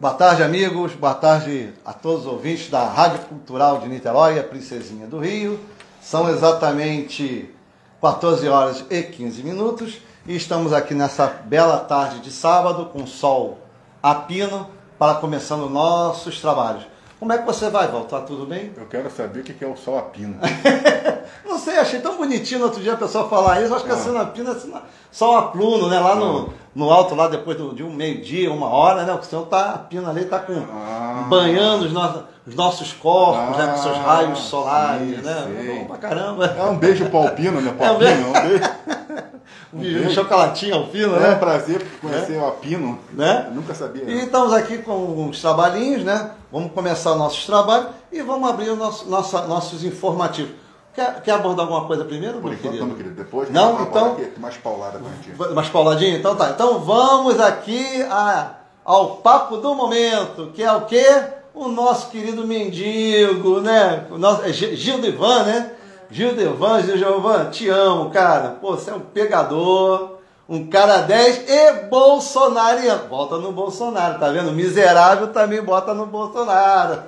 Boa tarde, amigos. Boa tarde a todos os ouvintes da Rádio Cultural de Niterói, a Princesinha do Rio. São exatamente 14 horas e 15 minutos e estamos aqui nessa bela tarde de sábado com sol a pino para começando nossos trabalhos. Como é que você vai, Val? Tá tudo bem? Eu quero saber o que é o sol a pino. Não sei, achei tão bonitinho no outro dia a pessoa falar isso. Acho que ah. a pino é sol a pluno, né? Lá no, ah. No alto, lá depois de um meio-dia, uma hora, né? O senhor tá, a pino ali tá com, ah. banhando os nossos, os nossos corpos, né? Com seus ah, raios solares, sim, né? Sim. Bom pra caramba. É um beijo pro alpino, né? Pro é um beijo. É um beijo. um, um chocolatinho alpino, né? É um prazer conhecer é. o alpino. Né? Eu nunca sabia. E estamos aqui com uns trabalhinhos, né? Vamos começar nossos trabalhos e vamos abrir os nosso, nossa, nossos informativos. Quer, quer, abordar alguma coisa primeiro, Por enquanto, querido? querido. Depois, não, então. Aqui, mais paulada pra Mais pauladinho? Então tá. Então vamos aqui a, ao papo do momento, que é o quê? O nosso querido mendigo, né? O nosso, é Gil Ivan, né? Gil Devan, Gil Gilvan, te amo, cara. Pô, você é um pegador, um cara 10 e bolsonariano. Volta no Bolsonaro, tá vendo? Miserável também bota no Bolsonaro.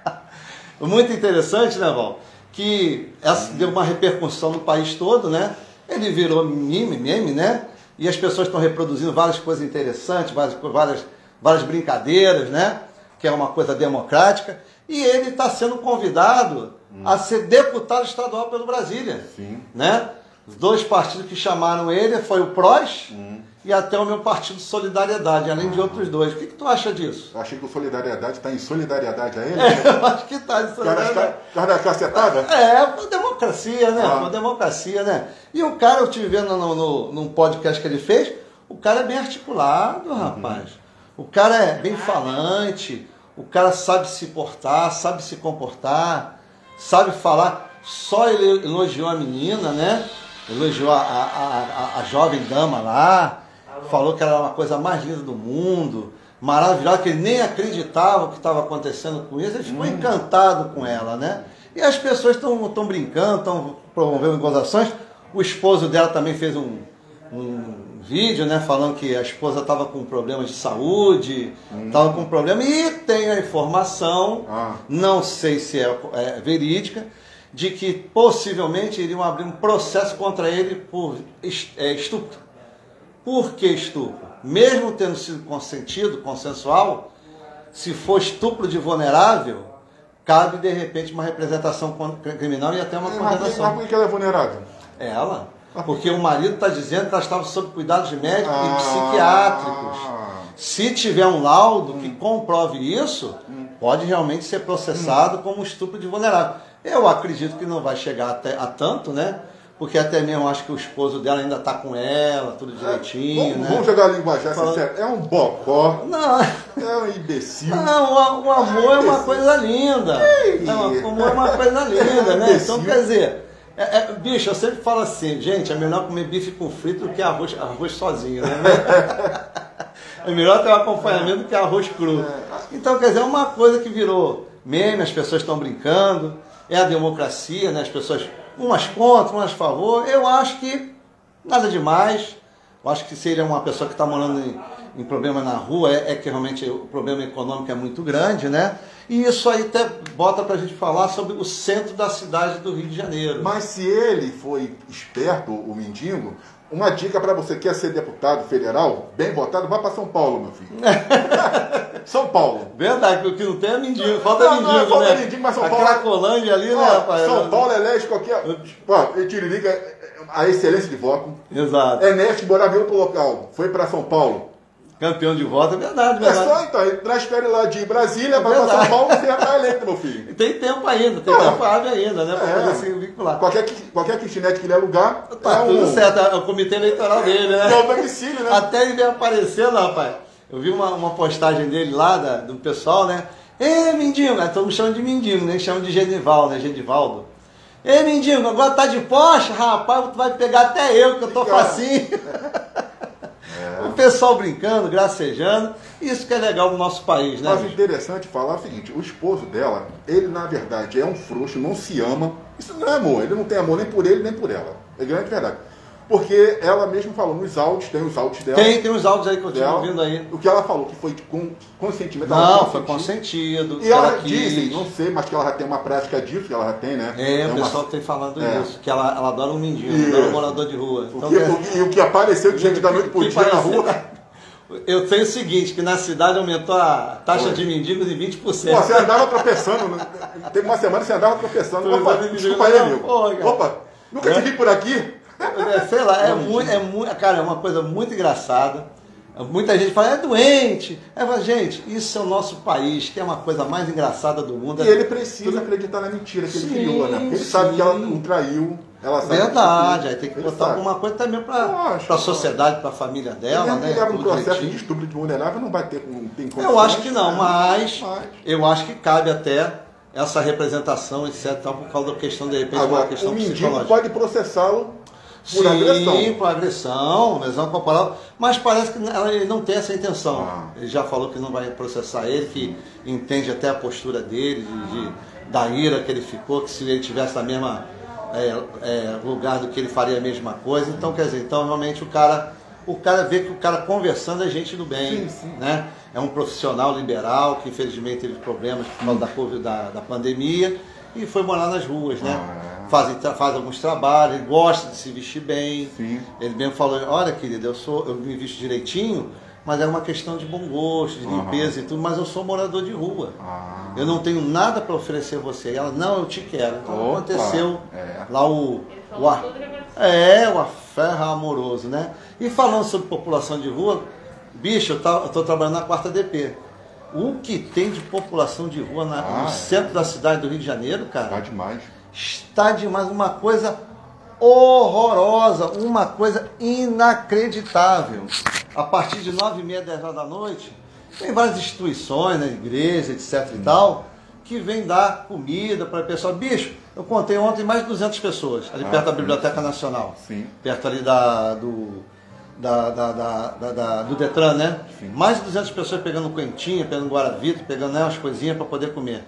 Muito interessante, né, Val? Que essa deu uma repercussão no país todo, né? Ele virou meme, meme, né? E as pessoas estão reproduzindo várias coisas interessantes, várias, várias, várias brincadeiras, né? Que é uma coisa democrática. E ele está sendo convidado hum. a ser deputado estadual pelo Brasília. Sim. Né? Os dois partidos que chamaram ele foi o PROS hum. E até o meu partido Solidariedade, além de outros dois. O que, que tu acha disso? Eu achei que o Solidariedade está em solidariedade a ele. É, eu acho que está em solidariedade. Cara da cacetada? É, por democracia, né? Ah. Por democracia, né? E o cara, eu tive vendo no, no, num podcast que ele fez, o cara é bem articulado, uhum. rapaz. O cara é bem falante, o cara sabe se portar, sabe se comportar, sabe falar. Só ele elogiou a menina, né? elogiou a, a, a, a jovem dama lá, falou que era uma coisa mais linda do mundo, maravilhosa, que ele nem acreditava o que estava acontecendo com isso, ele ficou hum. encantado com ela, né? E as pessoas estão brincando, estão promovendo gozações. O esposo dela também fez um, um vídeo, né, falando que a esposa estava com problemas de saúde, estava hum. com problema, e tem a informação, ah. não sei se é, é verídica, de que possivelmente iriam abrir um processo contra ele por é, estupro. Por que estupro? Mesmo tendo sido consentido, consensual, se for estupro de vulnerável, cabe de repente uma representação criminal e até uma condenação. Mas por que ela é vulnerável? Ela. Porque o marido está dizendo que ela estava sob cuidados médicos ah, e psiquiátricos. Se tiver um laudo que comprove isso, pode realmente ser processado como estupro de vulnerável. Eu acredito que não vai chegar até a tanto, né? Porque até mesmo acho que o esposo dela ainda está com ela, tudo direitinho, é, vamos, né? Vamos jogar a linguagem Falando... sincera. É um bocó. Não. É um imbecil. Não, o, o amor é, é uma coisa linda. Não, o amor é uma coisa linda, né? Então, quer dizer, é, é, bicho, eu sempre falo assim, gente, é melhor comer bife com frito do que arroz, arroz sozinho, né? é melhor ter um acompanhamento do que arroz cru. É. Então, quer dizer, é uma coisa que virou meme, as pessoas estão brincando é a democracia, né? as pessoas umas contra, umas a favor. Eu acho que nada demais. Eu acho que seria uma pessoa que está morando em, em, problema na rua, é, é, que realmente o problema econômico é muito grande, né? E isso aí até bota para a gente falar sobre o centro da cidade do Rio de Janeiro. Mas se ele foi esperto, o mendigo, uma dica para você que quer ser deputado federal, bem votado, vá para São Paulo, meu filho. São Paulo. Verdade, porque não tem a mendigo, falta não, mendigo, não, falta né? mendigo, mas São a Paulo. A é- Cracolândia ali, né, rapaz? São Paulo elege qualquer. Pô, Tiririca, a excelência de voto. Exato. Ernesto morava em outro local, foi para São Paulo. Campeão de voto, é verdade, verdade. É só então, ele transfere lá de Brasília, vai para São Paulo e você já tá eleito, meu filho. Tem tempo ainda, tem ah, tempo hábil ainda, né? Pra é. poder se vincular. Qualquer, qualquer kitnet que ele alugar. Tá é tudo um... certo, é o comitê eleitoral dele, né? É o domicílio, né? Até ele vem aparecendo, rapaz. Eu vi uma, uma postagem dele lá, da, do pessoal, né? Ê, Mindinho, né? Todos me chamam de Mindinho, né? Chamam de Genival, né? Genivaldo. Ê, Mindinho, agora tá de Porsche, rapaz, tu vai pegar até eu, que eu tô facinho. É. O pessoal brincando, gracejando. Isso que é legal no nosso país, né? Mas interessante falar o seguinte: o esposo dela, ele na verdade é um frouxo, não se ama. Isso não é amor, ele não tem amor nem por ele nem por ela. É grande verdade. Porque ela mesma falou nos áudios, tem os áudios dela. Tem, tem os áudios aí que eu estive ouvindo aí. O que ela falou, que foi com consentimento. Não, foi consentido. E ela, ela dizem, não sei, mas que ela já tem uma prática disso, que ela já tem, né? É, é o pessoal uma... tem falando é. isso, que ela, ela adora um mendigo, adora um morador de rua. Então, o que, é... E o que apareceu de gente da noite pro dia na rua. Eu sei o seguinte, que na cidade aumentou a taxa Foi. de mendigos em 20%. Pô, você andava tropeçando, né? teve uma semana que você andava tropeçando. Opa, desculpa aí, amigo. Opa, nunca é? te vi por aqui. É, sei lá, é muito, é muito, cara, é uma coisa muito engraçada. Muita gente fala, é doente. É, gente, isso é o nosso país, que é uma coisa mais engraçada do mundo. E ele precisa acreditar na mentira que sim, ele criou, né? Ele sim. sabe que ela o traiu. Ela sabe Verdade, aí tem que botar sabe. alguma coisa também para a sociedade, para a família dela. Ele né? um processo de estupro de vulnerável, não vai ter tem Eu acho que não, mas, mas eu acho que cabe até essa representação, etc., por causa da questão, de repente, Agora, uma questão o mendigo pode processá-lo por Sim, agressão. por agressão, lesão corporal, mas parece que ele não tem essa intenção. Ah. Ele já falou que não vai processar ele, que entende até a postura dele, de, de da ira que ele ficou, que se ele tivesse na mesma é, é, lugar do que ele faria a mesma coisa. Então, quer dizer, então realmente o cara, o cara vê que o cara conversando é gente do bem, sim, sim. né? É um profissional liberal que infelizmente teve problemas por causa da, da, da pandemia e foi morar nas ruas, né? Ah, faz, faz alguns trabalhos, ele gosta de se vestir bem. Sim. Ele mesmo falou, olha querido, eu sou, eu me visto direitinho, mas é uma questão de bom gosto, de limpeza uhum. e tudo, mas eu sou morador de rua. Ah. Eu não tenho nada para oferecer a você. E ela, não, eu te quero. Então Opa. aconteceu é. lá o. o ar, é, o aferro amoroso, né? E falando sobre população de rua, bicho, eu estou trabalhando na quarta DP. O que tem de população de rua na, ah, no é. centro da cidade do Rio de Janeiro, cara? Está demais. Está demais. Uma coisa horrorosa, uma coisa inacreditável. A partir de nove e meia, dez horas da noite, tem várias instituições, né, igreja, etc e tal, que vem dar comida para o pessoal. Bicho, eu contei ontem mais de 200 pessoas, ali ah, perto da Biblioteca Nacional. Sim. Perto ali da, do, da, da, da, do Detran, né? Sim. Mais de 200 pessoas pegando quentinha, pegando guaravito, pegando né, umas coisinhas para poder comer.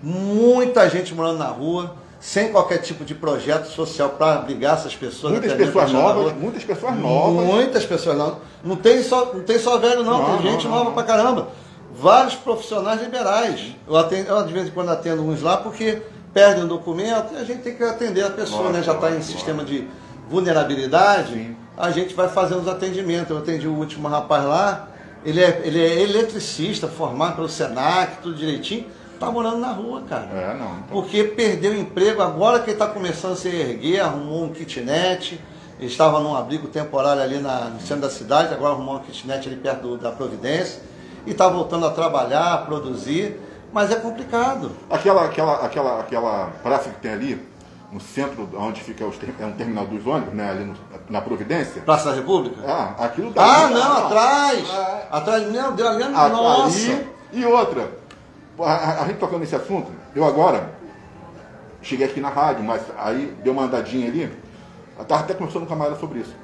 Muita gente morando na rua, sem qualquer tipo de projeto social para abrigar essas pessoas. Muitas pessoas novas, muitas pessoas novas. Muitas pessoas novas. Não tem só, não tem só velho não, não tem gente não, nova para caramba. Vários profissionais liberais. Eu, atendo, eu de vez em quando atendo uns lá porque perdem o documento e a gente tem que atender a pessoa, nossa, né? Já está em sistema de vulnerabilidade. Sim a gente vai fazendo os atendimentos. Eu atendi o último rapaz lá, ele é, ele é eletricista, formado pelo SENAC, tudo direitinho, tá morando na rua, cara. É, não. Então... Porque perdeu o emprego, agora que ele está começando a se erguer, arrumou um kitnet, ele estava num abrigo temporário ali na, no centro da cidade, agora arrumou um kitnet ali perto do, da Providência, e está voltando a trabalhar, a produzir, mas é complicado. Aquela, aquela, aquela, aquela praça que tem ali, no centro onde fica os, é um terminal dos ônibus, né, ali no, na Providência. Praça da República? Ah, aquilo daí. Ah, não, não, atrás! É. Atrás, meu Deus, ali, a, nossa! Ali, e outra, a, a, gente tocando nesse assunto, eu agora cheguei aqui na rádio, mas aí deu uma andadinha ali, eu estava até conversando com a Mayra sobre isso.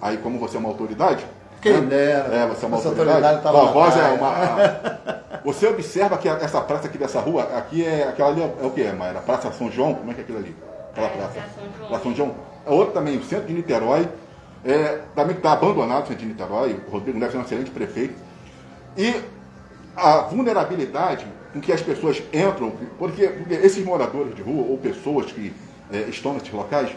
Aí, como você é uma autoridade. Quem né? dera. É, você é uma autoridade. autoridade tá a voz é uma. A, você observa que essa praça aqui dessa rua, aqui é. Aquela ali é, é o que, Mayra? Praça São João? Como é que é aquilo ali? aquela praça. Praça São João. A outra também, o centro de Niterói, é, também está abandonado o centro de Niterói, o Rodrigo Neves é um excelente prefeito. E a vulnerabilidade com que as pessoas entram, porque, porque esses moradores de rua ou pessoas que é, estão nesses locais,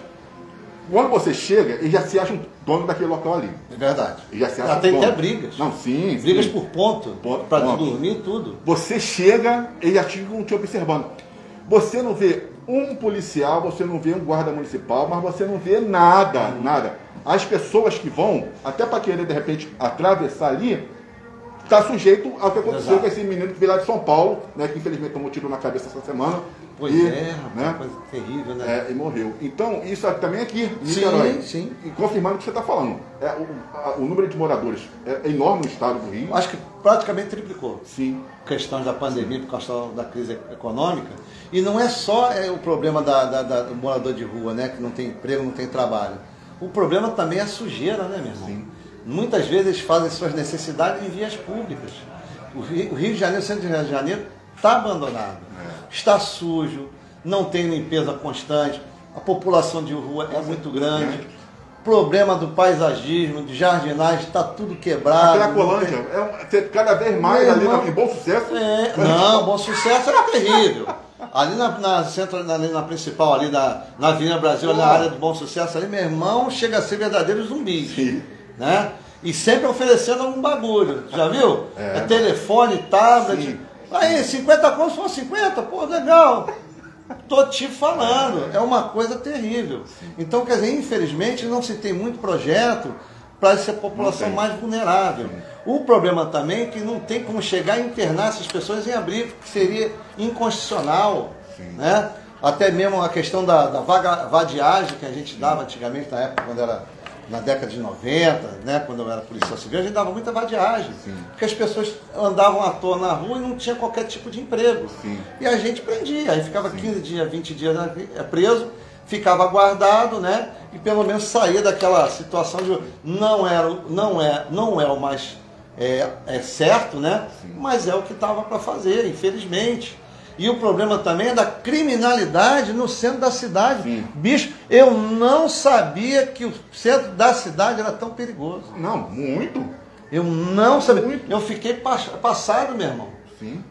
quando você chega, eles já se acham dono daquele local ali. É verdade. Eles já se acham tem até brigas. Não, sim. Brigas sim. por ponto, ponto para dormir tudo. Você chega, eles já ficam te observando. Você não vê um policial, você não vê um guarda municipal, mas você não vê nada, nada. As pessoas que vão, até para querer de repente atravessar ali, está sujeito ao que aconteceu Exato. com esse menino que veio lá de São Paulo, né, que infelizmente tomou tiro na cabeça essa semana. Pois e, é, né, coisa terrível, né? É, e morreu. Então, isso também aqui em Sim, sim. E confirmando o que você está falando. É, o, a, o, número de moradores é enorme no estado do Rio. Acho que praticamente triplicou. Sim. Questões da pandemia, por causa da crise econômica. E não é só é, o problema da, da, da, do morador de rua, né? Que não tem emprego, não tem trabalho. O problema também é a sujeira, né, meu irmão? Sim. Muitas vezes eles fazem suas necessidades em vias públicas. O Rio, o Rio de Janeiro, o centro de Rio de Janeiro, está abandonado. É. Está sujo, não tem limpeza constante, a população de rua é muito grande. problema do paisagismo, de jardinagem, está tudo quebrado. A Cracolândia, é cada vez mais ali irmão, em Bom Sucesso. É, não, Bom Sucesso era terrível. Ali na, na, centro, ali na principal, ali na, na Avenida Brasil, na área do Bom Sucesso, ali, meu irmão, chega a ser verdadeiro zumbi. Sim. Né? E sempre oferecendo algum bagulho. Já viu? É, é telefone, tablet. Sim. Aí, 50 contos são 50, pô, legal. Tô te falando, é uma coisa terrível. Então, quer dizer, infelizmente não se tem muito projeto para essa população mais vulnerável. O problema também é que não tem como chegar a internar essas pessoas em abrigo, que seria inconstitucional. Né? Até mesmo a questão da, da vaga, vadiagem que a gente dava antigamente, na época, quando era na década de 90, né, quando eu era policial civil, a gente dava muita vadiagem. Sim. Porque as pessoas andavam à toa na rua e não tinha qualquer tipo de emprego. Sim. E a gente prendia, aí ficava Sim. 15 dias, 20 dias é, preso, ficava guardado, né? E pelo menos saía daquela situação de não, era, não, é, não é o mais é, é certo, né? Mas é o que estava para fazer, infelizmente. E o problema também é da criminalidade no centro da cidade. Sim. Bicho, eu não sabia que o centro da cidade era tão perigoso. Não, muito. Eu não sabia. Muito. Eu fiquei passado, meu irmão. Sim.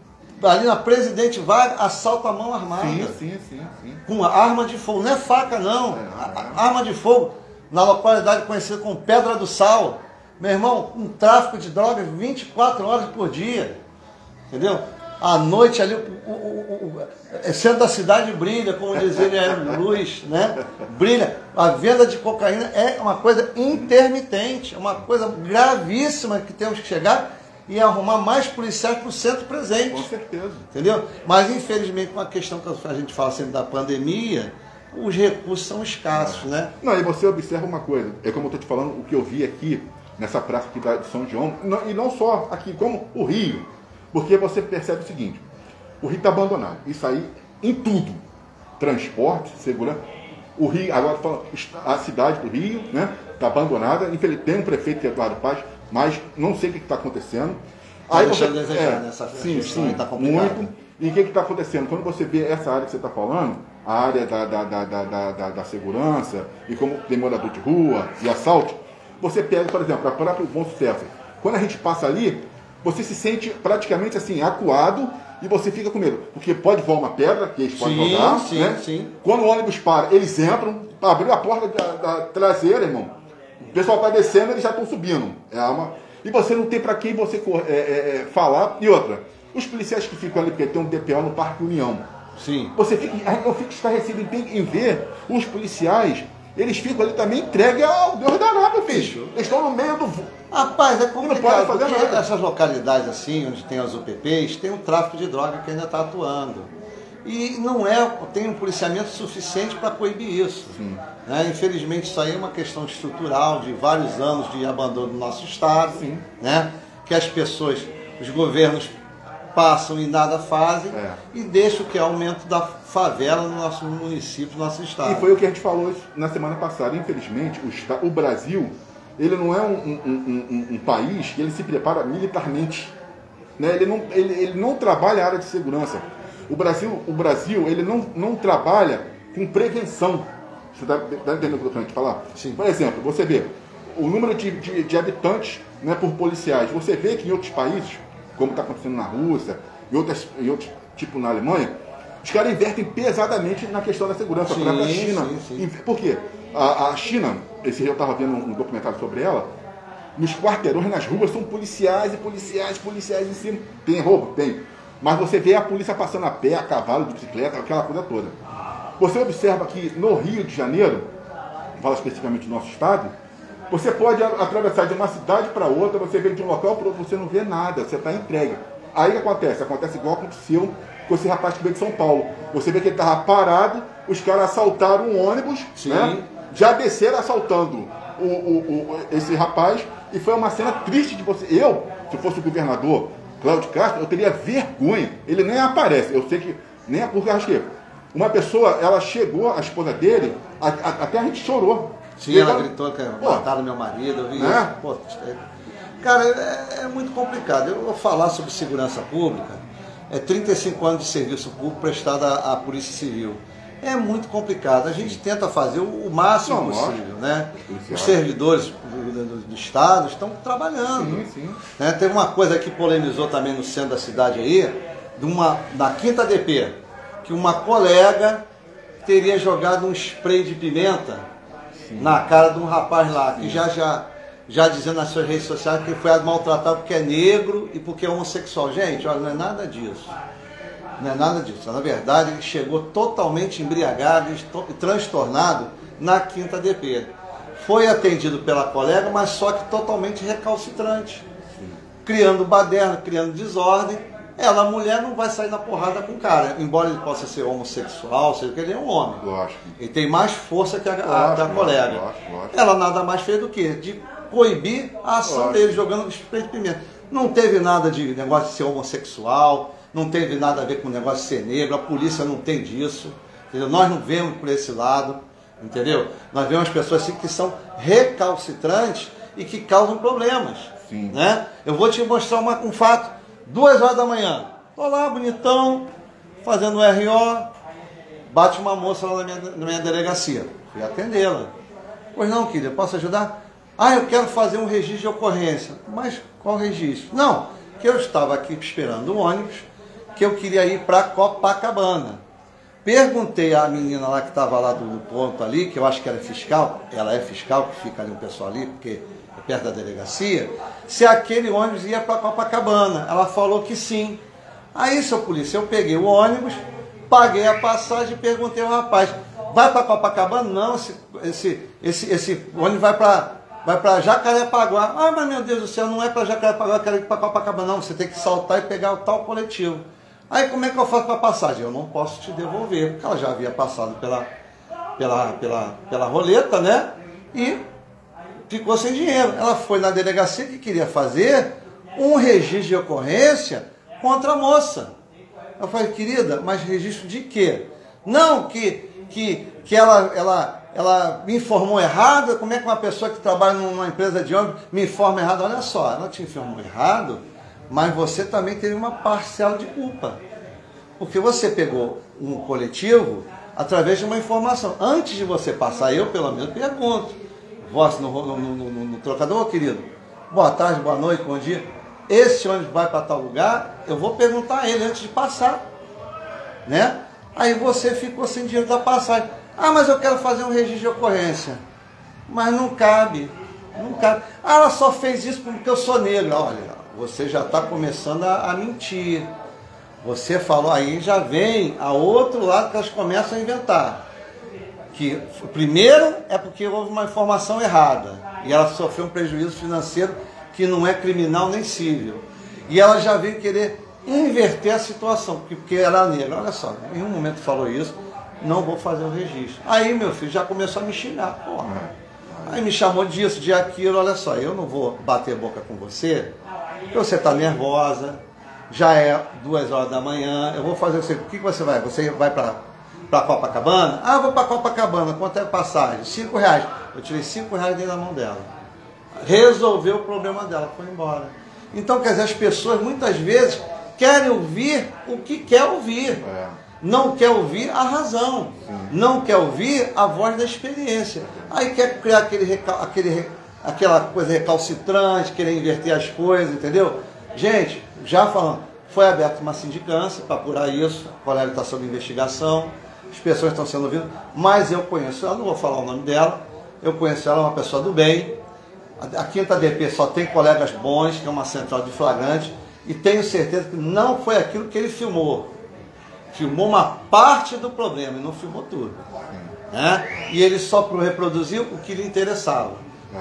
Ali na Presidente Vargas, assalto à mão armada. Sim, sim, sim, sim. Com arma de fogo. Não é faca, não. É, é. Arma de fogo. Na localidade conhecida como Pedra do Sal. Meu irmão, um tráfico de drogas 24 horas por dia. Entendeu? À noite ali, o, o, o, o centro da cidade brilha, como dizia é luz, né? Brilha. A venda de cocaína é uma coisa intermitente, é uma coisa gravíssima que temos que chegar e arrumar mais policiais para o centro presente. Com certeza. Entendeu? Mas infelizmente com a questão que a gente fala sempre da pandemia, os recursos são escassos, é. né? Não, e você observa uma coisa, é como eu estou te falando, o que eu vi aqui nessa praça aqui de São João, e não só aqui, como o Rio porque você percebe o seguinte: o Rio está abandonado. Isso aí em tudo. Transporte, segurança. O Rio, agora a cidade do Rio, né? Está abandonada. Infelizmente, tem um prefeito que é Eduardo Paz, mas não sei o que está acontecendo. Tá aí você, desejar é, nessa sim, sim, tá muito. E o que está acontecendo? Quando você vê essa área que você está falando, a área da, da, da, da, da, da segurança, e como tem morador de rua e assalto, você pega, por exemplo, a própria Bom Sucesso. Quando a gente passa ali, você se sente praticamente assim, acuado e você fica com medo. Porque pode voar uma pedra, que eles podem sim, rodar. Sim, né? sim. Quando o ônibus para, eles entram, abriu a porta da, da traseira, irmão. O pessoal está descendo, eles já estão subindo. É uma... E você não tem para quem você é, é, é, falar. E outra, os policiais que ficam ali, porque tem um DPO no Parque União. Sim. Você fica, eu fico estarrecido em, em ver os policiais eles ficam ali também entregues ao Deus danado, bicho. Eles estão no meio do. Rapaz, é complicado, porque nada. essas localidades assim, onde tem as UPPs, tem um tráfico de droga que ainda está atuando. E não é, tem um policiamento suficiente para coibir isso. Né? Infelizmente, isso aí é uma questão estrutural de vários anos de abandono do nosso Estado, Sim. né? que as pessoas, os governos passam e nada fazem é. e deixam que é aumento da favela no nosso município, no nosso estado. E foi o que a gente falou na semana passada. Infelizmente, o, o Brasil ele não é um, um, um, um, país que ele se prepara militarmente. Né? Ele, não, ele, ele não trabalha a área de segurança. O Brasil, o Brasil ele não, não trabalha com prevenção. Você está tá entendendo o que eu estou falar? Sim. Por exemplo, você vê o número de, de, de habitantes né, por policiais. Você vê que em outros países como está acontecendo na Rússia e outras, e outros, tipo na Alemanha, os caras invertem pesadamente na questão da segurança. Sim, a China. Sim, sim. Por quê? A, a China, esse dia eu estava vendo um, documentário sobre ela, nos quarteirões, nas ruas, são policiais e policiais, policiais em cima. Tem roubo? Tem. Mas você vê a polícia passando a pé, a cavalo, de bicicleta, aquela coisa toda. Você observa que no Rio de Janeiro, fala especificamente do nosso estado, você pode atravessar de uma cidade para outra, você vem de um local para outro, você não vê nada, você está entregue. Aí o que acontece? Acontece igual aconteceu com esse rapaz que veio de São Paulo. Você vê que ele estava parado, os caras assaltaram um ônibus, né? já desceram assaltando o, o, o, esse rapaz, e foi uma cena triste de você. Eu, se fosse o governador Cláudio Castro, eu teria vergonha. Ele nem aparece, eu sei que nem é porque acho que uma pessoa, ela chegou, a esposa dele, a, a, até a gente chorou. Sim, ela, ela gritou que mataram meu marido, eu vi é? isso. Pô, é, cara, é, é, muito complicado. Eu vou falar sobre segurança pública. É 35 anos de serviço público prestado à, à Polícia Civil. é muito complicado. A gente tenta fazer o máximo Não, possível, né? Os servidores do, do, Estado estão trabalhando. Sim, sim. Né? Teve uma coisa que polemizou também no centro da cidade aí, de uma, na quinta DP, que uma colega teria jogado um spray de pimenta sim. na cara de um rapaz lá, que já, já, já dizendo nas suas redes sociais que foi maltratado porque é negro e porque é homossexual. Gente, olha, não é nada disso. Não é nada disso. Na verdade, ele chegou totalmente embriagado e transtornado na quinta DP. Foi atendido pela colega, mas só que totalmente recalcitrante. Criando baderna, criando desordem. Ela, mulher, não vai sair na porrada com o cara. Embora ele possa ser homossexual, seja que ele é um homem. Lógico. Ele tem mais força que a, a da colega. Lógico, lógico. Ela nada mais fez do que de coibir a ação dele, jogando spray de pimenta. Não teve nada de negócio de ser homossexual, não teve nada a ver com o negócio de ser negro, a polícia não tem disso. Entendeu? Nós não vemos por esse lado, entendeu? Nós vemos pessoas assim que são recalcitrantes e que causam problemas. Sim. Né? Eu vou te mostrar uma, um fato. Duas horas da manhã, tô lá, bonitão, fazendo RO, bate uma moça lá na minha, na minha delegacia. Fui atendê-la. Pois não, querida, posso ajudar? Ah, eu quero fazer um registro de ocorrência. Mas qual registro? Não, que eu estava aqui esperando o ônibus que eu queria ir para Copacabana. Perguntei à menina lá que estava lá do, ponto ali, que eu acho que era fiscal, ela é fiscal, que fica ali o pessoal ali, porque é perto da delegacia, se aquele ônibus ia para Copacabana. Ela falou que sim. Aí, seu polícia, eu peguei o ônibus, paguei a passagem e perguntei ao rapaz, vai para Copacabana? Não, esse, esse, esse ônibus vai para vai para Jacarepaguá. Ah, mas meu Deus do céu, não é para Jacarepaguá, eu quero ir para Copacabana. Não, você tem que saltar e pegar o tal coletivo. Aí como é que eu faço para passagem? Eu não posso te devolver, porque ela já havia passado pela, pela, pela, pela roleta, né? E ficou sem dinheiro. Ela foi na delegacia que queria fazer um registro de ocorrência contra a moça. Eu falei, querida, mas registro de quê? Não, que, que, que ela, ela, ela me informou errado. Como é que uma pessoa que trabalha numa empresa de ônibus me informa errado? Olha só, ela te informou errado mas você também teve uma parcela de culpa. Porque você pegou um coletivo através de uma informação. Antes de você passar, eu pelo menos pergunto. Voz no, no, no, no, trocador, querido. Boa tarde, boa noite, bom dia. Esse ônibus vai para tal lugar, eu vou perguntar a ele antes de passar. Né? Aí você ficou sem dinheiro da passagem. Ah, mas eu quero fazer um registro de ocorrência. Mas não cabe. Não cabe. Ah, ela só fez isso porque eu sou negro. Olha, você já está começando a, a, mentir. Você falou aí, já vem a outro lado que elas começam a inventar. Que primeiro é porque houve uma informação errada e ela sofreu um prejuízo financeiro que não é criminal nem civil. E ela já vem querer inverter a situação, porque ela é negra. Olha só, em um momento falou isso, não vou fazer o registro. Aí meu filho já começou a me xingar. Porra. Aí me chamou disso, de aquilo, olha só, eu não vou bater boca com você, porque você está nervosa, já é duas horas da manhã, eu vou fazer você. O que, que você vai? Você vai para para Copacabana? Ah, vou para Copacabana, quanto é a passagem? Cinco reais. Eu tirei cinco reais dentro da mão dela. Resolveu o problema dela, foi embora. Então, quer dizer, as pessoas muitas vezes querem ouvir o que quer ouvir. É. Não quer ouvir a razão. Não quer ouvir a voz da experiência. Aí quer criar aquele, aquele aquela coisa recalcitrante, querer inverter as coisas, entendeu? Gente, já falando, foi aberta uma sindicância para apurar isso, a colega está sob investigação, as pessoas estão sendo ouvidas, mas eu conheço ela, não vou falar o nome dela, eu conheço ela, uma pessoa do bem, a Quinta DP só tem colegas bons, que é uma central de flagrante, e tenho certeza que não foi aquilo que ele filmou. Filmou uma parte do problema e não filmou tudo. Né? E ele só reproduziu o que lhe interessava.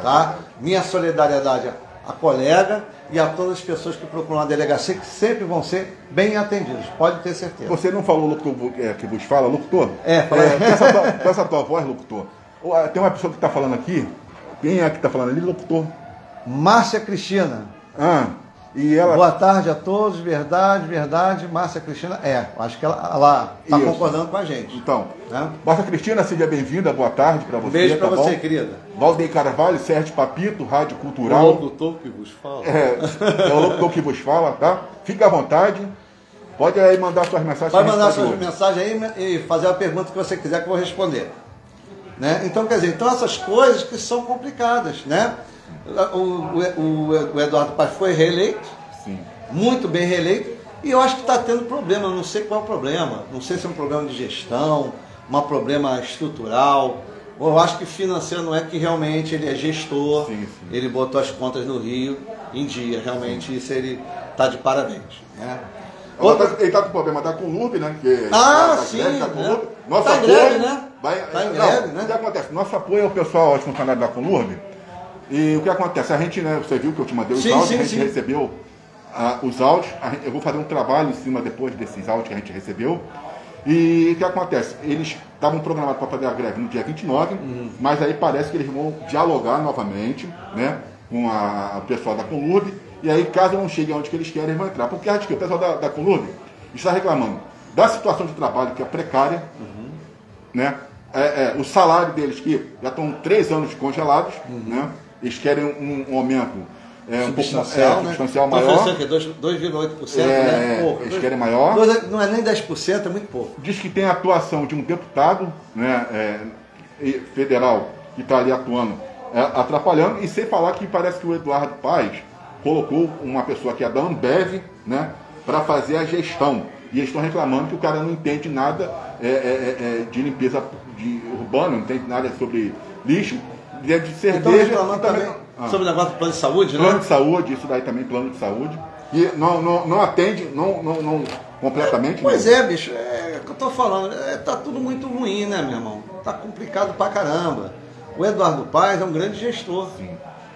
Tá? Minha solidariedade à colega e a todas as pessoas que procuram a delegacia, que sempre vão ser bem atendidos, pode ter certeza. Você não falou locutor é, que vos fala, locutor? É, fala. É, essa tua, essa tua voz, locutor. Ah, tem uma pessoa que está falando aqui, quem é que está falando ali, locutor? Márcia Cristina. Ah, e ela... Boa tarde a todos, verdade, verdade. Márcia Cristina, é, acho que ela está concordando com a gente. Então, né? Márcia Cristina, seja bem-vinda, boa tarde para você. Beijo para tá você, querida. Valdeir Carvalho, Sérgio Papito, Rádio Cultural. O locutor que vos fala. É, é o locutor que vos fala, tá? Fique à vontade. Pode aí mandar suas mensagens. Pode mandar suas mensagens aí e fazer a pergunta que você quiser que eu vou responder. Né? Então, quer dizer, então essas coisas que são complicadas, né? O, o, o Eduardo Paz foi reeleito, Sim. muito bem reeleito, e eu acho que está tendo problema, não sei qual é o problema. Não sei se é um problema de gestão, um problema estrutural. Eu acho que financeiro não é que realmente ele é gestor, sim, sim. ele botou as contas no Rio em dia, realmente sim. isso ele está de parabéns. Né? Outra... Ele está com problema da Columbe, né? Que ah, tá sim. Greve, tá né? Nosso tá apoio, greve, né? Vai... Tá em greve, né? O que acontece? Nosso apoio ao pessoal, aos funcionários da Columbe. E o que acontece? A gente, né? Você viu que eu te mandei os áudios, a gente recebeu ah, os áudios. eu vou fazer um trabalho em cima depois desses áudios que a gente recebeu. E o que acontece? Eles estavam programados para fazer a greve no dia 29, uhum. mas aí parece que eles vão dialogar novamente né, com a, a pessoal da Conlurb. E aí, caso não chegue aonde que eles querem, eles vão entrar. Porque acho que o pessoal da, da Conlurb está reclamando da situação de trabalho que é precária, uhum. né? É, é, o salário deles que já estão três anos congelados, uhum. né? Eles querem um, um aumento é um pouco é, né? substancial maior. 2,8%, é, né? Pouco. Eles querem maior. não é nem 10%, é muito pouco. Diz que tem a atuação de um deputado né, é, federal que está ali atuando, é, atrapalhando, e sem falar que parece que o Eduardo Paes colocou uma pessoa que é da Ambev né, para fazer a gestão. E eles estão reclamando que o cara não entende nada é, é, é, de limpeza de urbana, não entende nada sobre lixo, de cerveja. Então, também, ah. Sobre o negócio do plano de saúde, plano né? Plano de saúde, isso daí também, plano de saúde. E não, não, não atende, não, não, não completamente. Pois é, bicho, é o que eu tô falando. É, tá tudo muito ruim, né, meu irmão? Tá complicado pra caramba. O Eduardo Paes é um grande gestor. Sim.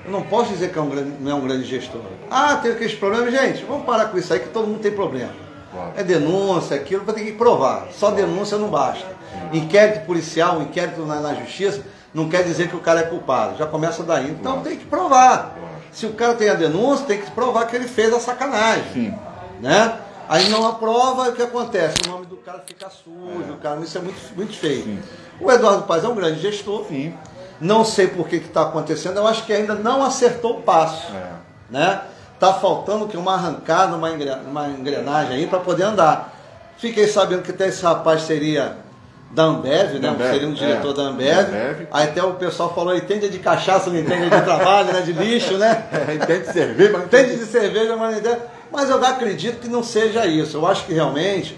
Eu não posso dizer que é um grande, não é um grande gestor. Ah, tem aqueles problemas. Gente, vamos parar com isso aí, que todo mundo tem problema. Claro. É denúncia, aquilo, vai ter que provar. Só denúncia não basta. Sim. Inquérito policial, inquérito na, na justiça não quer dizer que o cara é culpado. Já começa daí. Então Nossa. tem que provar. Se o cara tem a denúncia, tem que provar que ele fez a sacanagem. Sim. Né? Aí não aprova, o que acontece? O nome do cara fica sujo, é. o cara, isso é muito, muito feio. Sim. O Eduardo Paz é um grande gestor. Sim. Não sei por que está acontecendo, eu acho que ainda não acertou o passo. É. Né? Tá faltando que uma arrancada, uma engrenagem aí para poder andar. Fiquei sabendo que até esse rapaz seria da Ambev, né? Ambev, seria um diretor é, da Ambev. Ambev. Aí até o pessoal falou, entende de cachaça, não entende de trabalho, né? De lixo, né? É, entende de cerveja, mas entende de cerveja, mas não entende. Mas eu acredito que não seja isso. Eu acho que realmente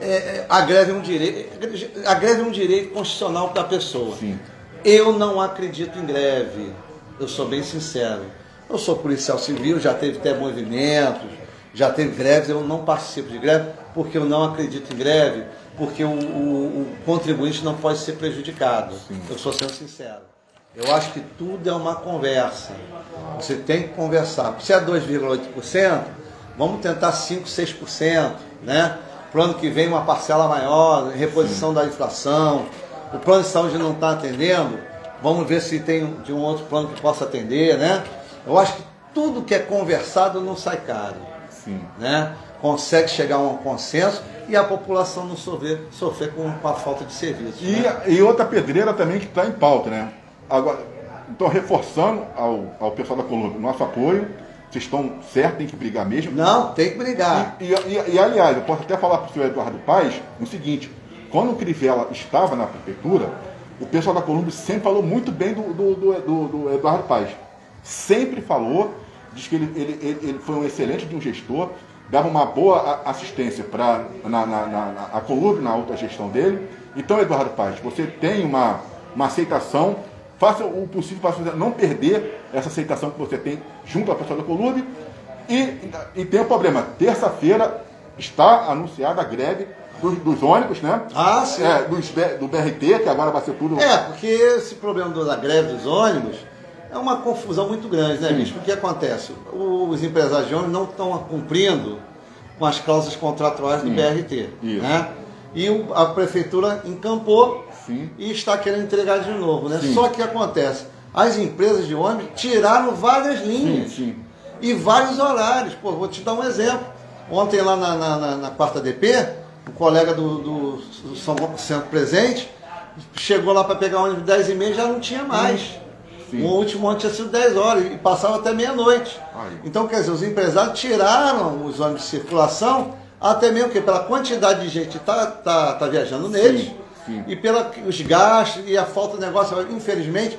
é, é a greve é um direito. A greve é um direito constitucional da pessoa. Sim. Eu não acredito em greve. Eu sou bem sincero. Eu sou policial civil, já teve até movimentos, já teve greves, eu não participo de greve, porque eu não acredito em greve porque o, o, o contribuinte não pode ser prejudicado. Sim. Eu sou sendo sincero. Eu acho que tudo é uma conversa. Você tem que conversar. Se é 2,8%, vamos tentar 5, 6%, né? Para o ano que vem uma parcela maior, reposição Sim. da inflação. O plano de saúde não está atendendo, vamos ver se tem de um outro plano que possa atender, né? Eu acho que tudo que é conversado não sai caro. Sim. Né? Consegue chegar a um consenso e a população não sofrer, sofrer com a falta de serviço. E, né? e outra pedreira também que está em pauta, né? Agora, estou reforçando ao, ao pessoal da Colômbia nosso apoio. Vocês estão certos, tem que brigar mesmo? Não, tem que brigar. E, e, e aliás, eu posso até falar para o senhor Eduardo Paes o seguinte: quando o Crivella estava na prefeitura, o pessoal da Colômbia sempre falou muito bem do, do, do, do Eduardo Paes. Sempre falou, diz que ele, ele, ele, ele foi um excelente de um gestor, dava uma boa assistência para na, na, na, a Colub, na outra gestão dele. Então, Eduardo Paz, você tem uma, uma aceitação, faça o possível para não perder essa aceitação que você tem junto à pessoa da Colub. E, e tem um problema, terça-feira está anunciada a greve dos, dos, ônibus, né? Ah, sim. É, dos, do BRT, que agora vai ser tudo. É, porque esse problema da greve dos ônibus é uma confusão muito grande, né, bicho? Porque acontece? Os empresários de ônibus não estão cumprindo com as cláusulas contratuais do Sim. BRT. Isso. Né? E a prefeitura encampou Sim. e está querendo entregar de novo. Né? Só que acontece, as empresas de ônibus tiraram várias linhas sim, sim. e vários horários. Pô, vou te dar um exemplo. Ontem lá na, na, na quarta DP, um colega do, do, do São Centro Presente chegou lá para pegar o ônibus 10 e meia e já não tinha mais. Sim. O último ano tinha sido 10 horas e passava até meia-noite. Então, quer dizer, os empresários tiraram os ônibus de circulação Até mesmo que pela quantidade de gente que está tá, tá viajando neles sim, e pelos gastos e a falta de negócio, infelizmente,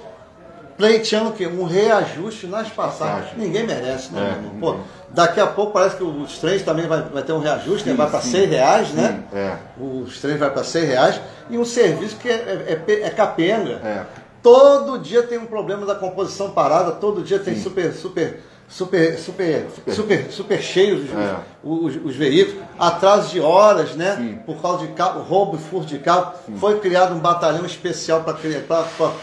pleiteando que um reajuste nas passagens. Ninguém merece, né, é? Pô, daqui a pouco parece que os trens também vai, vai ter um reajuste, né? sim, né? vai para seis reais, sim, né? É. Os trens vai para seis reais e um serviço que é, é, é capenga. É. Todo dia tem um problema da composição parada, todo dia tem super, super super, super, super, super, super cheios os, é. os, os, veículos, atraso de horas, né? Sim. Por causa de carro, roubo e furto de carro. Sim. Foi criado um batalhão especial para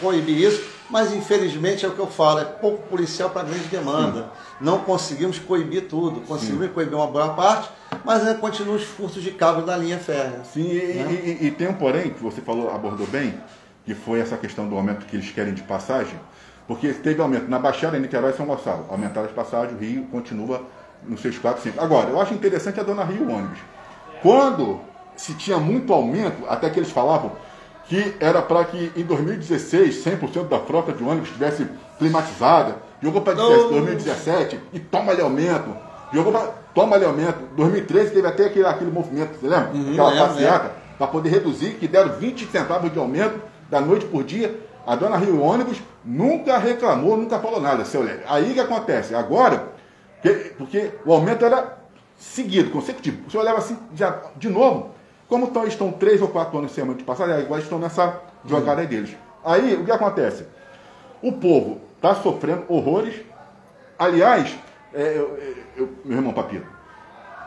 coibir isso, mas infelizmente é o que eu falo, é pouco policial para grande demanda. Sim. Não conseguimos coibir tudo, conseguimos coibir uma boa parte, mas ainda continuam os furtos de cabos da linha férrea. Sim, né? e, e, e tem um porém que você falou, abordou bem, que foi essa questão do aumento que eles querem de passagem porque teve aumento na Baixada, em Niterói e São Gonçalo. Aumentaram as passagens, o Rio continua nos seus 4, 5. Agora, eu acho interessante a Dona Rio ônibus. Quando se tinha muito aumento, até que eles falavam que era para que em 2016 100% da frota de ônibus estivesse climatizada, jogou para 2017 e toma-lhe aumento, jogou para toma-lhe aumento. 2013 teve até aquele, aquele movimento, você lembra? Uhum, Aquela passeata, para poder reduzir, que deram 20 centavos de aumento da noite por dia a dona Rio Ônibus nunca reclamou, nunca falou nada, seu Lélio. Aí que acontece? Agora, que, porque o aumento era seguido, consecutivo. O senhor leva assim, já, de novo, como estão, estão três ou quatro anos sem aumento de passagem, agora estão nessa jogada aí deles. Aí, o que acontece? O povo está sofrendo horrores. Aliás, é, eu, eu, meu irmão Papito,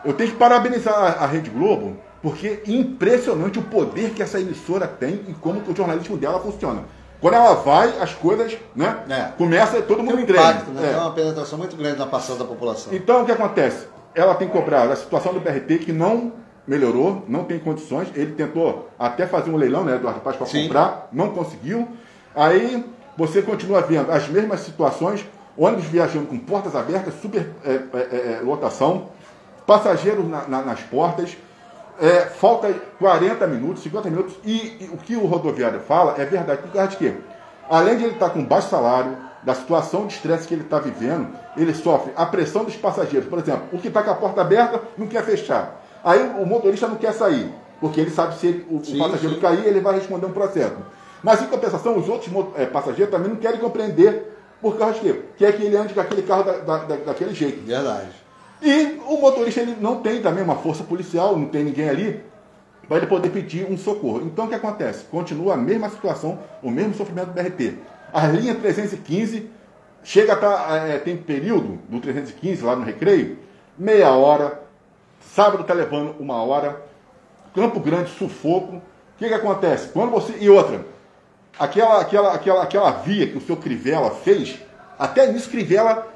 eu tenho que parabenizar a Rede Globo, porque é impressionante o poder que essa emissora tem e como o jornalismo dela funciona. Quando ela vai, as coisas, né? É. Começa todo mundo tem um impacto, né? É. Tem uma penetração muito grande na passada da população. Então o que acontece? Ela tem que cobrar a situação do BRT que não melhorou, não tem condições. Ele tentou até fazer um leilão, né, Eduardo Paz, para comprar, não conseguiu. Aí você continua vendo as mesmas situações, ônibus viajando com portas abertas, super é, é, é, é lotação, passageiros na, na, nas portas, é, falta 40 minutos, 50 minutos, e, e, o que o rodoviário fala é verdade. Por causa de quê? Além de ele estar com baixo salário, da situação de estresse que ele está vivendo, ele sofre a pressão dos passageiros. Por exemplo, o que está com a porta aberta não quer fechar. Aí o motorista não quer sair, porque ele sabe se ele, o, sim, o, passageiro sim. cair, ele vai responder um processo. Mas em compensação, os outros é, passageiros também não querem compreender por causa de quê? Quer que ele ande com aquele carro da, da, da, daquele jeito. Verdade. E o motorista ele não tem também uma força policial, não tem ninguém ali para ele poder pedir um socorro. Então o que acontece? Continua a mesma situação, o mesmo sofrimento do BRT. A linha 315 chega a tá, é, tem período do 315 lá no recreio, meia hora, sábado está levando uma hora, Campo Grande sufoco. O que, que acontece? Quando você. E outra, aquela, aquela, aquela, aquela via que o seu Crivella fez, até nisso Crivella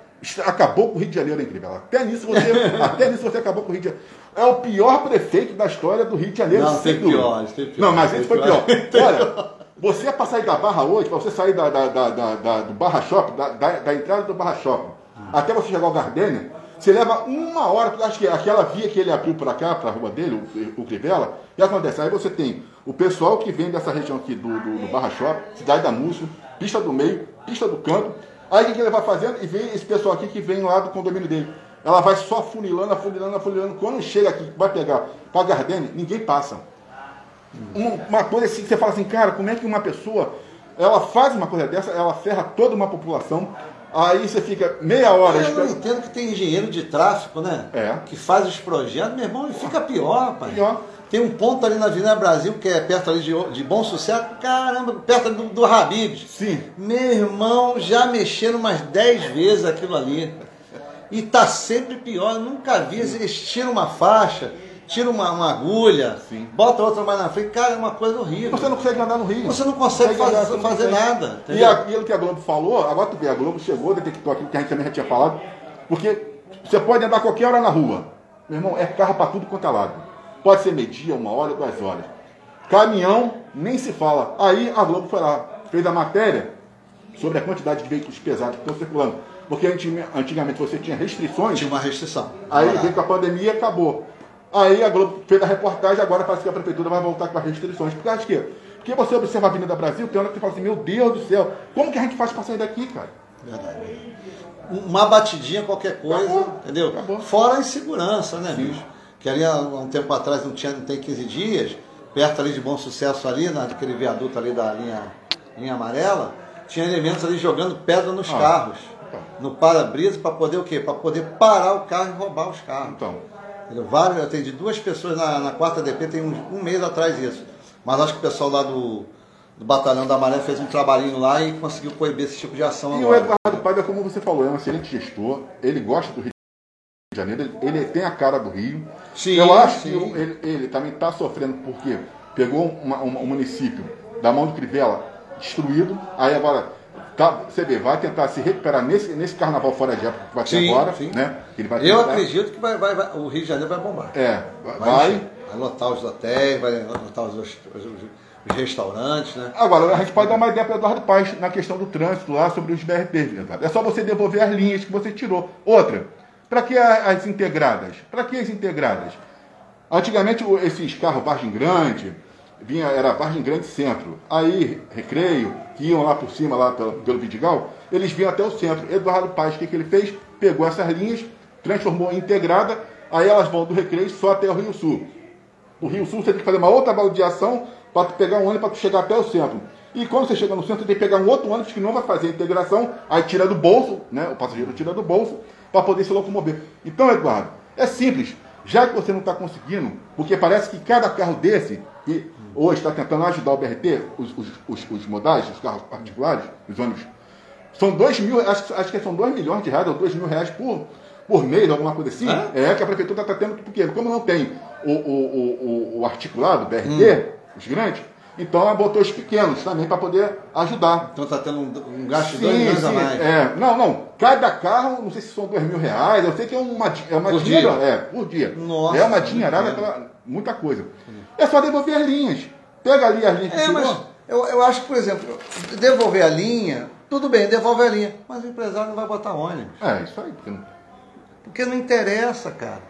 acabou com o Rio de Janeiro, hein, Crivella? Até nisso você, até nisso você acabou com o Rio de Janeiro. É o pior prefeito da história do Rio de Janeiro. Não, tem pior, tem pior. Não, mas esse foi pior. Olha, você para sair da Barra hoje, para você sair da, da, da, da, do Barra Shopping, da, da, entrada do Barra Shopping, até você chegar ao Gardênia, você leva uma hora, acho que aquela via que ele abriu para cá, para a rua dele, o, o Crivella, que acontece? Aí você tem o pessoal que vem dessa região aqui do, do, do Barra Shopping, Cidade da Múcio, pista do meio, pista do canto, Aí o que ele vai fazendo? E vem esse pessoal aqui que vem lá do condomínio dele. Ela vai só afunilando, afunilando, afunilando. Quando chega aqui, vai pegar para Gardene, ninguém passa. Uma coisa assim que você fala assim, cara, como é que uma pessoa ela faz uma coisa dessa, ela ferra toda uma população. Aí você fica meia hora. Eu não entendo que tem engenheiro de tráfico, né? É. Que faz os projetos, meu irmão, e fica pior, rapaz. Pior. Tem um ponto ali na Avenida Brasil, que é perto ali de, de Bom Sucesso, caramba, perto do, do Habibs. Sim. Meu irmão, já mexendo umas 10 vezes aquilo ali. E tá sempre pior, eu nunca vi. Eles tiram uma faixa, tiram uma, uma agulha, Sim. bota outra mais na frente. Cara, é uma coisa horrível. Você não consegue andar no Rio. Você não consegue, consegue fazer, andar, fazer nada. E aquilo que a Globo falou, agora tu vê, a Globo chegou, detectou aquilo que a gente também já tinha falado, porque você pode andar qualquer hora na rua. Meu irmão, é carro para tudo quanto é lado. Pode ser meio-dia, uma hora, duas horas. Caminhão, nem se fala. Aí a Globo foi lá, fez a matéria sobre a quantidade de veículos pesados que estão circulando. Porque antigamente você tinha restrições. Tinha uma restrição. Aí veio com a pandemia e acabou. Aí a Globo fez a reportagem, agora parece que a prefeitura vai voltar com as restrições. Por causa de quê? Porque você observa a Avenida Brasil, tem hora que você fala assim, meu Deus do céu, como que a gente faz para sair daqui, cara? Verdade. Uma batidinha, qualquer coisa, acabou, entendeu? Acabou. Fora a insegurança, né, Sim. bicho? Que ali há um tempo atrás não tinha, não tem 15 dias, perto ali de Bom Sucesso ali, naquele viaduto ali da linha, linha amarela, tinha elementos ali jogando pedra nos ah, carros. Então. No para-brisa para poder o quê? Para poder parar o carro e roubar os carros. Então. Vários, eu atendi duas pessoas na, na quarta DP, tem um, um mês atrás isso. Mas acho que o pessoal lá do, do Batalhão da Maré fez um trabalhinho lá e conseguiu coibir esse tipo de ação. E agora. o Eduardo Paiva, como você falou, é um excelente gestor, ele gosta do Rio de Janeiro, ele, ele tem a cara do Rio. Sim, Eu acho sim. que ele, ele também está sofrendo porque pegou uma, uma, um município da mão de Crivella destruído, aí agora tá, você vê, vai tentar se recuperar nesse, nesse carnaval fora de época que vai ter sim, agora, sim. né? Ele vai Eu acredito que vai, vai, vai, o Rio de Janeiro vai bombar. É, vai. Vai, vai lotar os hotéis, vai lotar os, os, os, restaurantes, né? Agora, a gente pode dar uma ideia para o Eduardo Paz na questão do trânsito lá sobre os BRT, É só você devolver as linhas que você tirou. Outra, para que as integradas? Para que as integradas? Antigamente, esses carros Vargem Grande, vinha, era Vargem Grande Centro. Aí, Recreio, que iam lá por cima, lá pelo, pelo Vidigal, eles vinham até o centro. Eduardo Paz, o que, que ele fez? Pegou essas linhas, transformou em integrada, aí elas vão do Recreio só até o Rio Sul. O Rio Sul você tem que fazer uma outra baldeação para pegar um ônibus para chegar até o centro. E quando você chega no centro, tem que pegar um outro ônibus que não vai fazer a integração, aí tira do bolso, né? O passageiro tira do bolso para poder se locomover. Então, Eduardo, é simples. Já que você não está conseguindo, porque parece que cada carro desse, que hoje está tentando ajudar o BRT, os, os, os, os, modais, os carros particulares, os ônibus, são 2 mil, acho, acho que são 2 milhões de reais ou 2 mil reais por, por mês, alguma coisa assim. É, é que a prefeitura está tendo, porque como não tem o, o, o, o articulado, o BRT, hum. os grandes, então ela botou os pequenos também para poder ajudar. Então está tendo um, um gasto de dois milhões a mais. É, não, não. Cada carro, não sei se são dois mil reais, eu sei que é uma, é uma por dia. É, por dia. Nossa, é uma dinheirada, muita coisa. É só devolver as linhas. Pega ali as linhas que é, mas eu, eu acho que, por exemplo, devolver a linha, tudo bem, devolve a linha, mas o empresário não vai botar ônibus. É, isso aí. Porque não, porque não interessa, cara.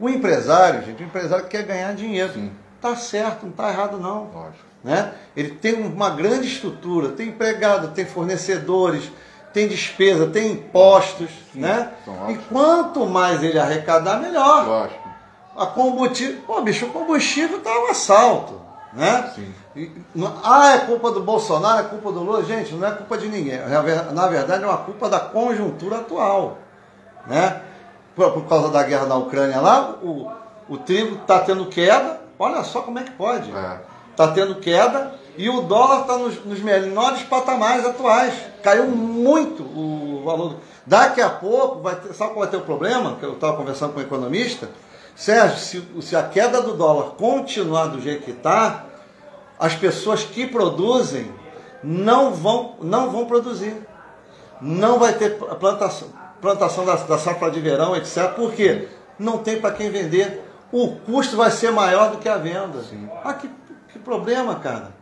O empresário, gente, o empresário quer ganhar dinheiro. Sim. Tá certo, não tá errado não. Lógico. Né? Ele tem uma grande estrutura, tem empregado, tem fornecedores, tem despesa, tem impostos. Sim, né? E quanto mais ele arrecadar, melhor. Lógico. A combustível, pô, bicho, o combustível está um assalto. Né? Sim. E, ah, é culpa do Bolsonaro, é culpa do Lula. Gente, não é culpa de ninguém. Na verdade, é uma culpa da conjuntura atual. Né? Por, por causa da guerra na Ucrânia lá, o, o trigo está tendo queda. Olha só como é que pode. É está tendo queda e o dólar está nos, nos, menores patamares atuais. Caiu muito o valor. Daqui a pouco, vai ter, sabe qual vai ter o problema? Que eu estava conversando com um economista. Sérgio, se, se a queda do dólar continuar do jeito que está, as pessoas que produzem não vão, não vão produzir. Não vai ter plantação, plantação da, da safra de verão, etc. Por quê? Não tem para quem vender. O custo vai ser maior do que a venda. Sim. Ah, que problema, cara.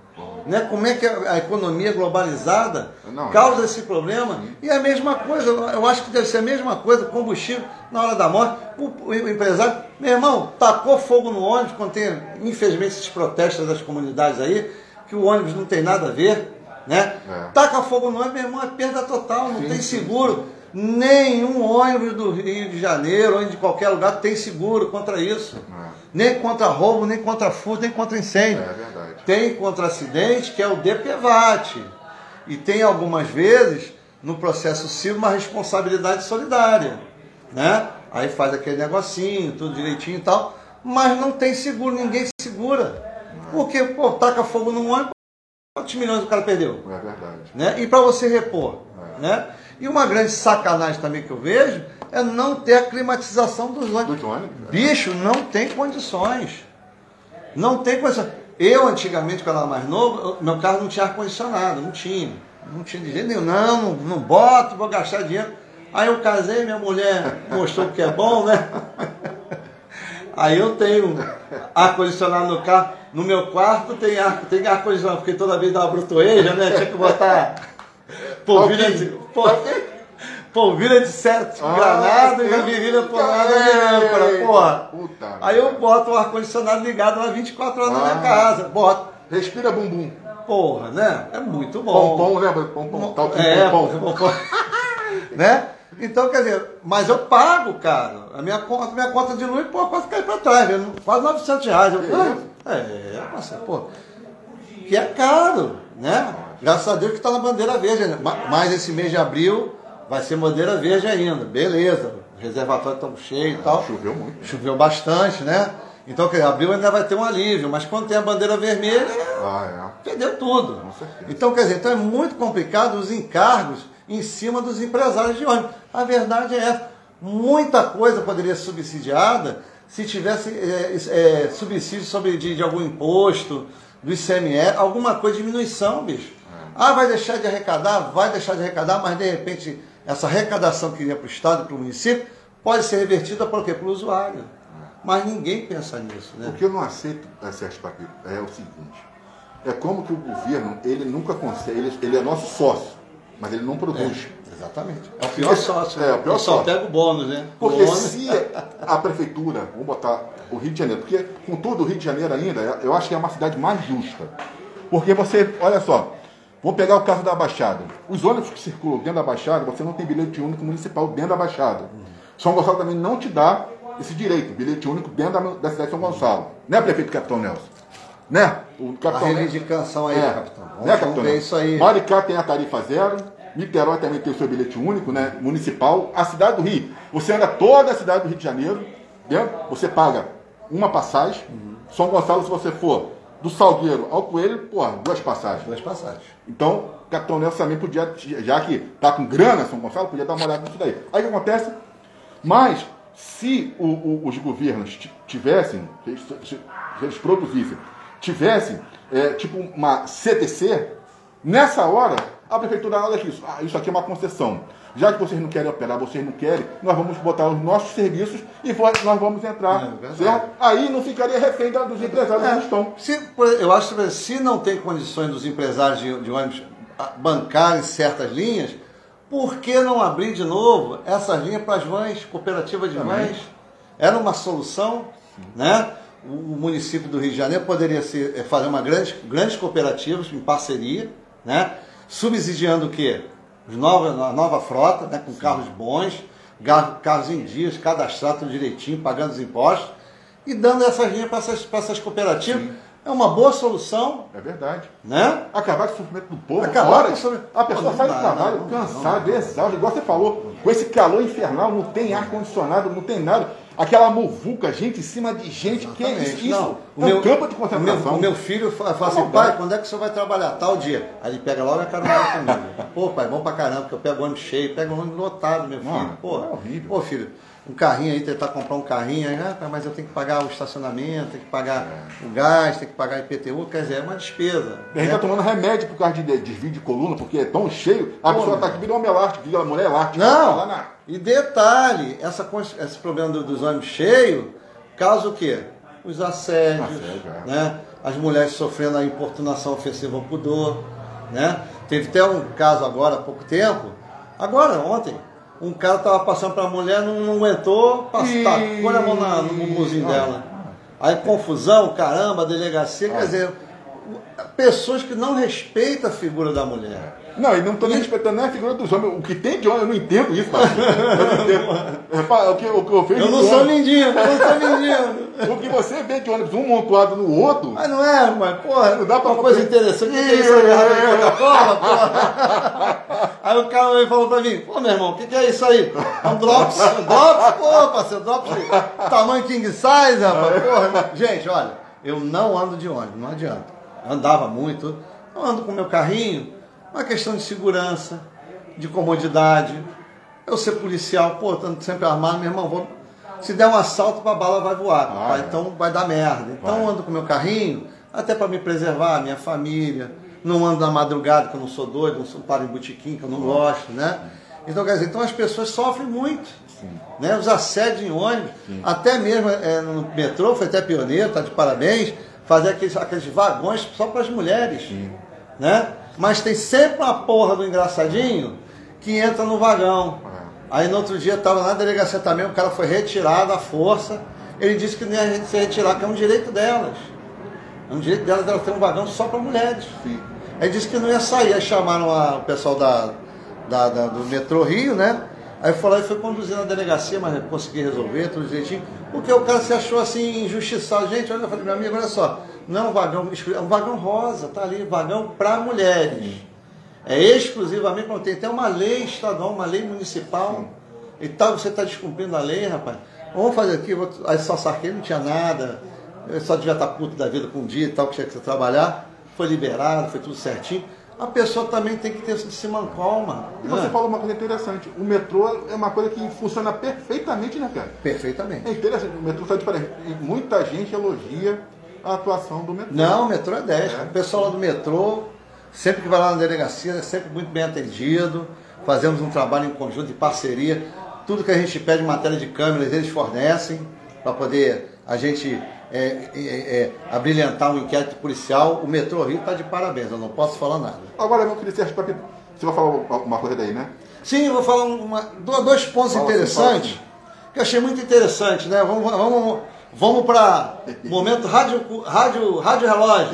Né? Como é que a economia globalizada Não, causa é. esse problema? E a mesma coisa, eu acho que deve ser a mesma coisa, combustível na hora da morte. O, o empresário, meu irmão, tacou fogo no ônibus, quando tem, infelizmente, esses protestos das comunidades aí, que o ônibus não tem nada a ver, né? É. Taca fogo no ônibus, meu irmão, é perda total, não sim, tem seguro. Sim. Nenhum ônibus do Rio de Janeiro ou de qualquer lugar tem seguro contra isso. É. Nem contra roubo, nem contra furto, nem contra incêndio. É verdade. Tem contra acidente, que é o DPVAT. E tem algumas vezes, no processo civil, uma responsabilidade solidária. Né? Aí faz aquele negocinho, tudo direitinho e tal. Mas não tem seguro, ninguém segura. Porque, pô, taca fogo no ônibus, quantos milhões o cara perdeu? É verdade. Né? E para você repor. É. Né? E uma grande sacanagem também que eu vejo é não ter a climatização dos ônibus. Do ônibus é. Bicho, não tem condições. Não tem condições. Eu, antigamente, quando era mais novo, meu carro não tinha ar-condicionado, não tinha. Não tinha de jeito nenhum. Não, não, não boto, vou gastar dinheiro. Aí eu casei, minha mulher mostrou que é bom, né? Aí eu tenho ar-condicionado no carro. No meu quarto tem ar-condicionado, tem ar porque toda vez dá uma brutoeja, né? Tinha que botar polvilha de, polvilha de certo ah, granada e virilha polada de âncora, porra. Puta Aí eu boto o ar-condicionado ligado lá 24 horas ah, na minha ah. casa. Boto. Respira bumbum. Porra, né? É muito bom. Pompom, lembra? Pompom. Tal é, pompom. né? Então, quer dizer, mas eu pago, cara. A minha conta, minha conta de luz, pô, quase cai pra trás, quase 900 reais. Eu, é, é, parceiro, pô. Que é caro, né? Graças a Deus que está na bandeira verde. Né? Mas esse mês de abril vai ser bandeira verde ainda. Beleza. Os reservatórios estão cheios e tal. Choveu muito. Choveu bastante, né? Então, dizer, abril ainda vai ter um alívio, mas quando tem a bandeira vermelha, ah, é. perdeu tudo. Então, quer dizer, então é muito complicado os encargos em cima dos empresários de ônibus. A verdade é essa. Muita coisa poderia ser subsidiada se tivesse é, é, subsídio sobre, de, de, algum imposto, do ICMS, alguma coisa de diminuição, bicho. É. Ah, vai deixar de arrecadar? Vai deixar de arrecadar, mas de repente essa arrecadação que iria para o Estado e para o município pode ser revertida para o quê? Para o usuário. É. Mas ninguém pensa nisso. Né? O que eu não aceito, Sérgio Papito, é o seguinte. É como que o governo, ele nunca consegue, ele, ele é nosso sócio mas ele não produz. É, exatamente. É o pior sócio. É, o pior sócio. Só pega o bônus, né? Porque bônus. se a prefeitura, vamos botar o Rio de Janeiro, porque com tudo o Rio de Janeiro ainda, eu acho que é uma cidade mais justa. Porque você, olha só, vou pegar o caso da Baixada. Os ônibus que circulam dentro da Baixada, você não tem bilhete único municipal dentro da Baixada. Uhum. São Gonçalo também não te dá esse direito, bilhete único dentro da, da cidade de São Gonçalo. Né, prefeito Capitão Nelson? Né? O capitão, a reivindicação aí, é. capitão. Vamos, né, capitão? Ver isso aí. Maricá tem a tarifa zero, Niterói também tem o seu bilhete único, né? Municipal. A cidade do Rio, você anda toda a cidade do Rio de Janeiro, dentro, você paga uma passagem. Uhum. São Gonçalo, se você for do Salgueiro ao Coelho, pô, duas passagens. Duas passagens. Então, Capitão Nelson também podia, já que tá com grana, São Gonçalo, podia dar uma olhada nisso daí. Aí o que acontece? Mas, se o, o, os governos tivessem, se eles produzissem, tivessem, é, tipo uma CTC, nessa hora a prefeitura, olha aqui, ah, isso aqui é uma concessão. Já que vocês não querem operar, vocês não querem, nós vamos botar os nossos serviços e nós vamos entrar. É? Aí não ficaria refém dos empresários é, que estão. Se, eu acho que se não tem condições dos empresários de, de ônibus bancarem certas linhas, por que não abrir de novo essas linhas para as vans, cooperativas de Também. vans? Era uma solução, né? O município do Rio de Janeiro poderia ser, é, fazer uma grande, grandes cooperativas em parceria, né? subsidiando o quê? Os nova, a nova frota, né, com Sim. carros bons, carros em dias, cadastrados direitinho, pagando os impostos, e dando essas linhas para essas, essas cooperativas. Sim. É uma boa solução. É verdade. Né? Acabar com o sofrimento do povo. Acabar com o sofrimento. A pessoa sai do trabalho cansada, exausta, igual você falou, com esse calor infernal, não tem ar-condicionado, não tem nada. Aquela muvuca, gente em cima de gente, Exatamente. que é isso? Não, o é meu, um campo de concentração. O meu, o meu filho fala, fala assim, pai, quando é que o senhor vai trabalhar? Tal dia. Aí ele pega logo a carona comigo. Pô, pai, bom pra caramba, porque eu pego o ônibus cheio, pego o ônibus lotado, meu filho. Não, pô, é horrível. Pô, filho, um carrinho aí, tentar comprar um carrinho, aí, ah, mas eu tenho que pagar o estacionamento, tenho que pagar é. o gás, tenho que pagar IPTU, quer dizer, é uma despesa. A gente né? tá tomando remédio por causa de desvio de coluna, porque é tão cheio, a Pô, pessoa tá aqui virando uma elástica, vira mulher elástica. Não, tá na... e detalhe, essa, esse problema dos ônibus cheios causa o quê? Os assédios, Assédio, é. né? as mulheres sofrendo a importunação ofensiva ao pudor, né? Teve até um caso agora há pouco tempo, agora, ontem, um cara tava passando para a mulher, não, não aguentou, passou, e... tacou a mão na, no bumbumzinho dela. Aí confusão, caramba, delegacia, quer dizer, pessoas que não respeitam a figura da mulher. Não, e não estou nem respeitando nem a figura dos homens. O que tem de homem, eu não entendo isso, parceiro. Eu não entendo. o, que, o que eu vejo Eu não sou lindinho, eu não sou lindinho. o que você vê de ônibus um montado no outro. Mas não é, mas, porra, não dá pra uma coisa interessante. O que é isso? É Coca-Cola, porra. Aí o cara e falou pra mim, pô, meu irmão, o que, que é isso aí? É um drops? Um drops? Pô, parceiro, drops tamanho king size, rapaz. Porra. Gente, olha, eu não ando de ônibus, não adianta. Andava muito, eu ando com meu carrinho uma questão de segurança, de comodidade. Eu ser policial, pô, estando sempre armado, meu irmão, vou... se der um assalto, a bala vai voar, ah, é. então vai dar merda. Então vai. ando com meu carrinho, até para me preservar, minha família. Não ando na madrugada, que eu não sou doido, não sou para em botiquim, que eu não gosto, né? Então, quer dizer, então as pessoas sofrem muito. Né? Os assédios em ônibus, Sim. até mesmo é, no metrô, foi até pioneiro, tá de parabéns, fazer aqueles, aqueles vagões só para as mulheres. Sim. Né? Mas tem sempre uma porra do engraçadinho que entra no vagão. Aí no outro dia estava na delegacia também, o cara foi retirado à força. Ele disse que nem a gente se retirar, que é um direito delas. É um direito delas, elas ter um vagão só para mulheres. Sim. Aí disse que não ia sair. Aí chamaram a, o pessoal da, da, da, do metrô Rio, né? Aí foi lá e foi conduzir na delegacia, mas consegui resolver tudo direitinho. Porque o cara se achou assim injustiçado. Gente, olha, eu falei, meu amigo, olha só, não é um vagão, é um vagão rosa, tá ali, vagão para mulheres. É exclusivamente, quando tem até uma lei estadual, uma lei municipal e tal, você está descumprindo a lei, rapaz. Vamos fazer aqui, vou... aí só saquei, não tinha nada, eu só devia estar puto da vida com um dia e tal, que tinha que trabalhar. Foi liberado, foi tudo certinho a pessoa também tem que ter esse calma. E você né? falou uma coisa interessante. O metrô é uma coisa que funciona perfeitamente, né, cara? Perfeitamente. É interessante. O metrô está diferente. E muita gente elogia a atuação do metrô. Não, o metrô é 10. É. O pessoal lá do metrô, sempre que vai lá na delegacia, é sempre muito bem atendido. Fazemos um trabalho em conjunto, de parceria. Tudo que a gente pede em matéria de câmeras, eles fornecem para poder a gente é, é, é, abrilhantar um inquérito policial, o Metrô Rio está de parabéns, eu não posso falar nada. Agora, meu querido Sérgio, você vai falar uma coisa daí, né? Sim, eu vou falar uma, dois pontos fala interessantes, assim, que eu achei muito interessante, né? Vamos, vamos, vamos para momento rádio, rádio, rádio relógio.